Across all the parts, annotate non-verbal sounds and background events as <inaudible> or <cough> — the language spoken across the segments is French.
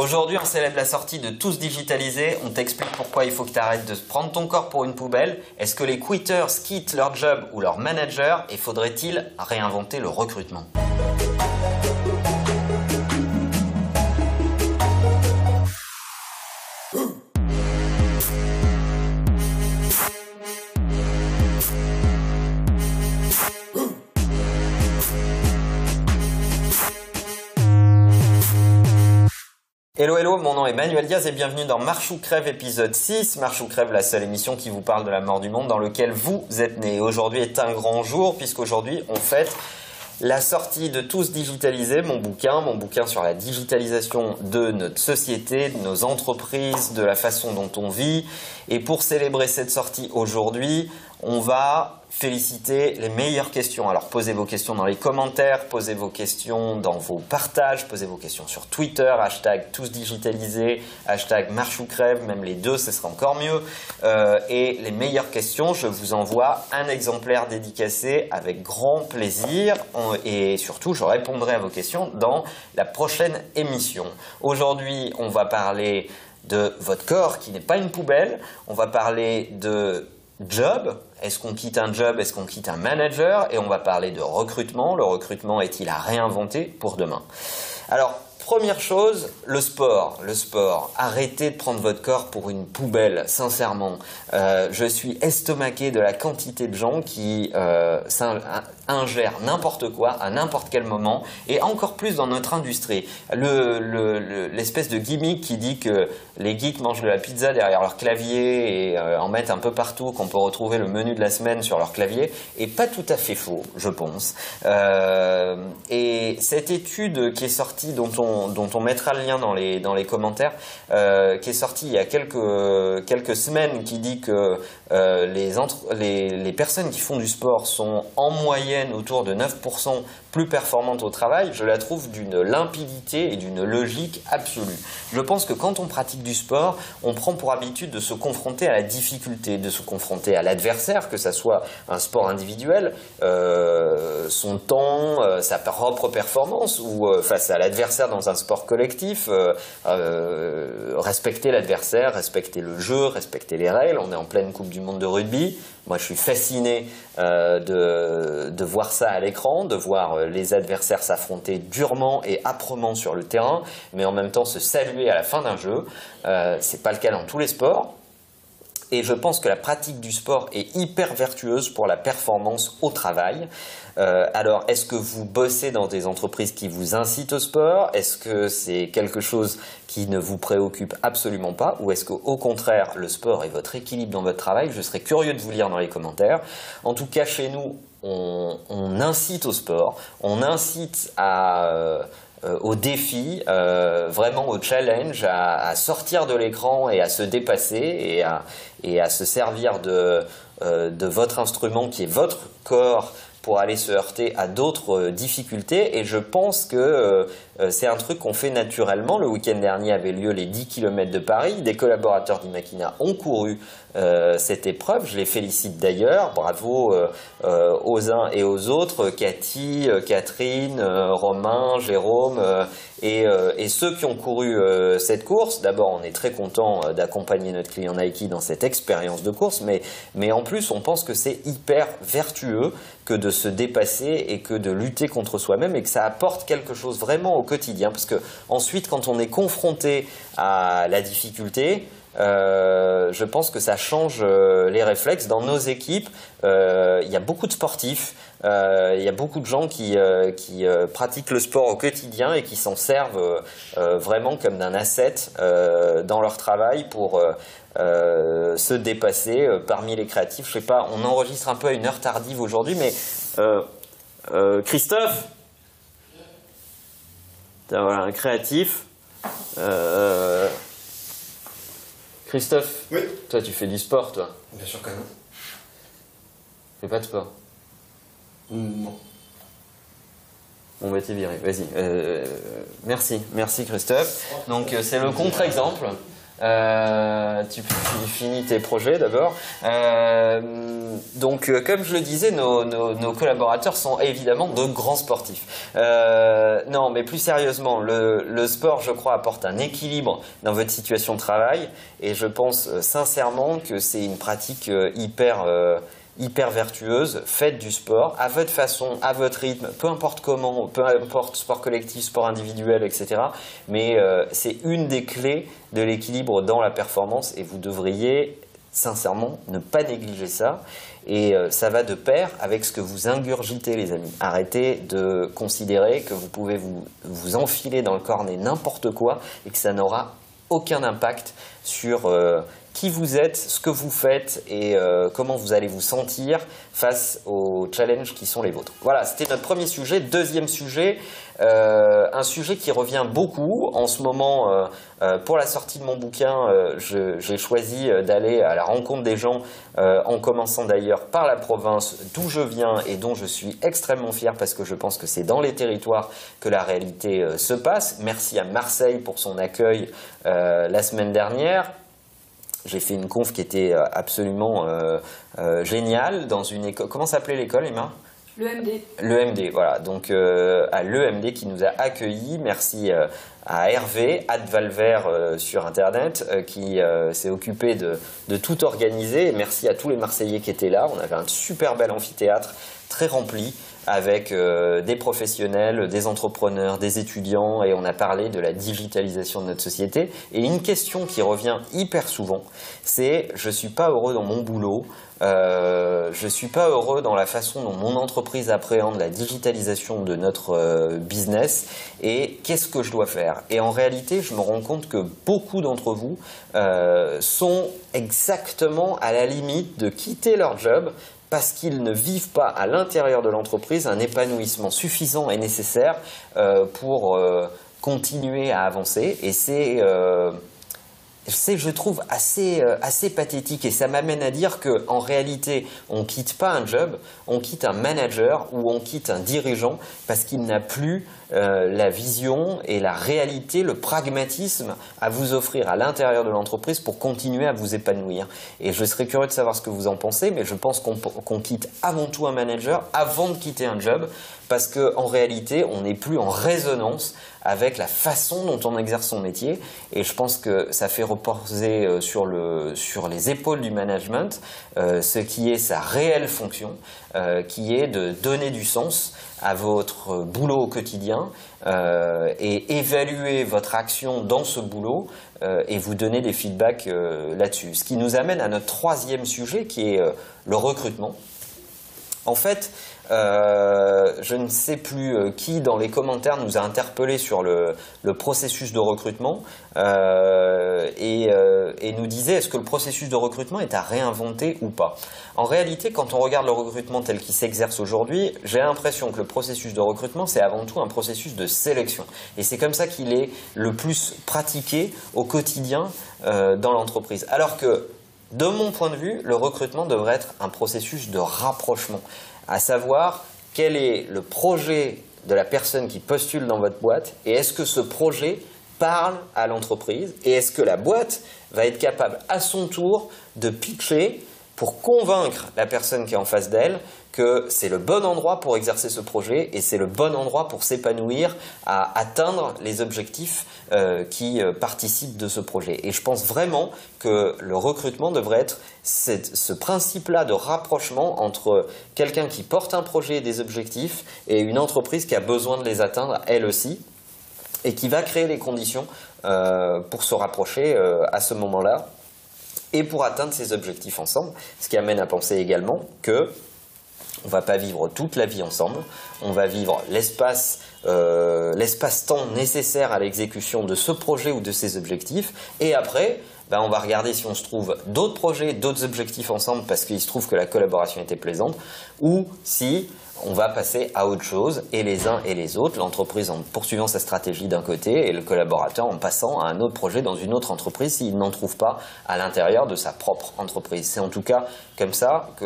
Aujourd'hui, on célèbre la sortie de Tous Digitalisés. On t'explique pourquoi il faut que tu arrêtes de prendre ton corps pour une poubelle. Est-ce que les quitters quittent leur job ou leur manager? Et faudrait-il réinventer le recrutement? Hello hello, mon nom est Manuel Diaz et bienvenue dans Marche ou Crève épisode 6. Marche ou Crève, la seule émission qui vous parle de la mort du monde dans lequel vous êtes né. Aujourd'hui est un grand jour puisqu'aujourd'hui on fête la sortie de Tous Digitalisés, mon bouquin, mon bouquin sur la digitalisation de notre société, de nos entreprises, de la façon dont on vit. Et pour célébrer cette sortie aujourd'hui, on va féliciter les meilleures questions. Alors posez vos questions dans les commentaires, posez vos questions dans vos partages, posez vos questions sur Twitter, hashtag tous digitalisés, hashtag marche ou crève, même les deux, ce sera encore mieux. Euh, et les meilleures questions, je vous envoie un exemplaire dédicacé avec grand plaisir. Et surtout, je répondrai à vos questions dans la prochaine émission. Aujourd'hui, on va parler de votre corps qui n'est pas une poubelle. On va parler de job. Est-ce qu'on quitte un job Est-ce qu'on quitte un manager? Et on va parler de recrutement. Le recrutement est-il à réinventer pour demain? Alors, Première chose, le sport. Le sport. Arrêtez de prendre votre corps pour une poubelle, sincèrement. Euh, je suis estomaqué de la quantité de gens qui euh, ingèrent n'importe quoi à n'importe quel moment, et encore plus dans notre industrie. L'espèce de gimmick qui dit que les geeks mangent de la pizza derrière leur clavier et euh, en mettent un peu partout, qu'on peut retrouver le menu de la semaine sur leur clavier, est pas tout à fait faux, je pense. et cette étude qui est sortie, dont on dont on mettra le lien dans les, dans les commentaires, euh, qui est sorti il y a quelques, quelques semaines, qui dit que euh, les, personnes qui font du sport sont en moyenne autour de 9% plus performantes au travail, je la trouve d'une limpidité et d'une logique absolue. Je pense que quand on pratique du sport, on prend pour habitude de se confronter à la difficulté, de se confronter à l'adversaire, que ce soit un sport individuel, euh, son temps, sa propre performance, ou face à l'adversaire dans un sport collectif, respecter l'adversaire, respecter le jeu, respecter les règles. On est en pleine Coupe du monde de rugby. Moi, je suis fasciné euh, de, voir ça à l'écran, de voir euh, les adversaires s'affronter durement et âprement sur le terrain, mais en même temps se saluer à la fin d'un jeu. Euh, c'est pas le cas dans tous les sports. Et je pense que la pratique du sport est hyper vertueuse pour la performance au travail. Euh, alors, est-ce que vous bossez dans des entreprises qui vous incitent au sport? Est-ce que c'est quelque chose qui ne vous préoccupe absolument pas? Ou est-ce qu'au contraire, le sport est votre équilibre dans votre travail? Je serais curieux de vous lire dans les commentaires. En tout cas, chez nous, on, incite au sport, on incite euh, au défi, euh, vraiment au challenge, à, sortir de l'écran et à se dépasser et à, se servir de votre instrument qui est votre corps pour aller se heurter à d'autres euh, difficultés. Et je pense que euh, euh, c'est un truc qu'on fait naturellement. Le week-end dernier avait lieu les 10 km de Paris. Des collaborateurs d'Imakina ont couru cette épreuve. Je les félicite d'ailleurs. Bravo aux uns et aux autres. Cathy, Catherine, Romain, Jérôme et, ceux qui ont couru cette course. D'abord, on est très content d'accompagner notre client Nike dans cette expérience de course. Mais en plus, on pense que c'est hyper vertueux que de se dépasser et que de lutter contre soi-même et que ça apporte quelque chose vraiment au quotidien. Parce que ensuite, quand on est confronté à la difficulté, euh, je pense que ça change euh, les réflexes. Dans nos équipes, euh, il y a beaucoup de sportifs, il y a beaucoup de gens qui, qui pratiquent le sport au quotidien et qui s'en servent vraiment comme d'un asset dans leur travail pour se dépasser parmi les créatifs. Je sais pas, on enregistre un peu à une heure tardive aujourd'hui, mais Christophe, voilà, un créatif. Christophe Oui. Toi, tu fais du sport, toi Bien sûr que non. Tu fais pas de sport Non. Bon, bah, t'es viré. Vas-y. Euh, merci. Merci, Christophe. Donc, euh, c'est le contre-exemple. Euh, tu, finis tes projets d'abord. Donc, comme je le disais, nos, collaborateurs sont évidemment de grands sportifs. non, mais plus sérieusement, le, sport, je crois, apporte un équilibre dans votre situation de travail, et je pense sincèrement que c'est une pratique hyper hyper vertueuse, faites du sport à votre façon, à votre rythme, peu importe comment, peu importe sport collectif, sport individuel, etc. Mais euh, c'est une des clés de l'équilibre dans la performance et vous devriez sincèrement ne pas négliger ça. Et euh, ça va de pair avec ce que vous ingurgitez, les amis. Arrêtez de considérer que vous pouvez vous, vous enfiler dans le cornet n'importe quoi et que ça n'aura aucun impact sur euh, qui vous êtes, ce que vous faites et euh, comment vous allez vous sentir face aux challenges qui sont les vôtres. Voilà, c'était notre premier sujet. Deuxième sujet, euh, un sujet qui revient beaucoup en ce moment. Euh, pour la sortie de mon bouquin, j'ai choisi d'aller à la rencontre des gens, en commençant d'ailleurs par la province d'où je viens et dont je suis extrêmement fier parce que je pense que c'est dans les territoires que la réalité se passe. Merci à Marseille pour son accueil la semaine dernière j'ai fait une conf qui était euh, absolument euh, euh, géniale dans une école. Comment s'appelait l'école, Emma? L'EMD. L'EMD, voilà. Donc à l'EMD qui nous a accueillis. Merci à Hervé, Advalver sur Internet, qui s'est occupé de, de, tout organiser. merci à tous les Marseillais qui étaient là. On avait un super bel amphithéâtre, très rempli avec euh, des professionnels, des entrepreneurs, des étudiants, et on a parlé de la digitalisation de notre société. Et une question qui revient hyper souvent, c'est je ne suis pas heureux dans mon boulot, euh, je ne suis pas heureux dans la façon dont mon entreprise appréhende la digitalisation de notre euh, business et qu'est-ce que je dois faire? Et en réalité, je me rends compte que beaucoup d'entre vous sont exactement à la limite de quitter leur job parce qu'ils ne vivent pas à l'intérieur de l'entreprise un épanouissement suffisant et nécessaire euh, pour euh, continuer à avancer. Et c'est, euh, je trouve, assez, assez pathétique. Et ça m'amène à dire qu'en réalité, on ne quitte pas un job, on quitte un manager ou on quitte un dirigeant parce qu'il n'a plus euh, la vision et la réalité, le pragmatisme à vous offrir à l'intérieur de l'entreprise pour continuer à vous épanouir. Et je serais curieux de savoir ce que vous en pensez, mais je pense qu'on quitte avant tout un manager avant de quitter un job parce qu'en réalité, on n'est plus en résonance avec la façon dont on exerce son métier. Et je pense que ça fait reposer euh, sur, le, sur les épaules du management euh, ce qui est sa réelle fonction, qui est de donner du sens à votre boulot au quotidien euh, et évaluer votre action dans ce boulot euh, et vous donner des feedbacks euh, là-dessus. Ce qui nous amène à notre troisième sujet qui est le recrutement. En fait, euh, je ne sais plus euh, qui dans les commentaires nous a interpellé sur le, processus de recrutement euh, et, nous disait est-ce que le processus de recrutement est à réinventer ou pas? En réalité, quand on regarde le recrutement tel qu'il s'exerce aujourd'hui, j'ai l'impression que le processus de recrutement, c'est avant tout un processus de sélection. Et c'est comme ça qu'il est le plus pratiqué au quotidien dans l'entreprise. Alors que de mon point de vue, le recrutement devrait être un processus de rapprochement à savoir quel est le projet de la personne qui postule dans votre boîte et est-ce que ce projet parle à l'entreprise et est-ce que la boîte va être capable à son tour de pitcher pour convaincre la personne qui est en face d'elle que c'est le bon endroit pour exercer ce projet et c'est le bon endroit pour s'épanouir à atteindre les objectifs euh, qui euh, participent de ce projet. Et je pense vraiment que le recrutement devrait être ce principe-là de rapprochement entre quelqu'un qui porte un projet et des objectifs et une entreprise qui a besoin de les atteindre elle aussi et qui va créer les conditions euh, pour se rapprocher à ce moment-là et pour atteindre ces objectifs ensemble, ce qui amène à penser également que on va pas vivre toute la vie ensemble, on va vivre l'espace euh, l'espace-temps nécessaire à l'exécution de ce projet ou de ces objectifs, et après, ben, on va regarder si on se trouve d'autres projets, d'autres objectifs ensemble parce qu'il se trouve que la collaboration était plaisante, ou si on va passer à autre chose, et les uns et les autres, l'entreprise en poursuivant sa stratégie d'un côté, et le collaborateur en passant à un autre projet dans une autre entreprise s'il n'en trouve pas à l'intérieur de sa propre entreprise. C'est en tout cas comme ça que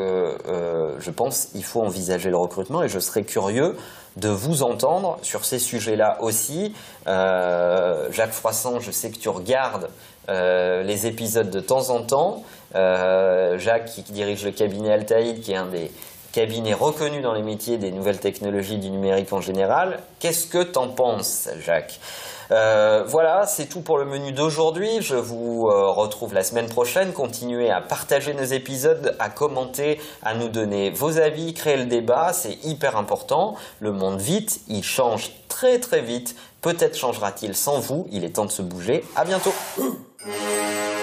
euh, je pense qu'il faut envisager le recrutement, et je serais curieux de vous entendre sur ces sujets-là aussi. Euh, Jacques Froissant, je sais que tu regardes euh, les épisodes de temps en temps. Jacques qui, dirige le cabinet Altaïd, qui est un des cabinet reconnu dans les métiers des nouvelles technologies du numérique en général. Qu'est-ce que t'en penses, Jacques euh, voilà, c'est tout pour le menu d'aujourd'hui. Je vous euh, retrouve la semaine prochaine. Continuez à partager nos épisodes, à commenter, à nous donner vos avis, créer le débat. C'est hyper important. Le monde vite, il change très très vite. Peut-être changera-t-il sans vous. Il est temps de se bouger. À bientôt. <clears throat>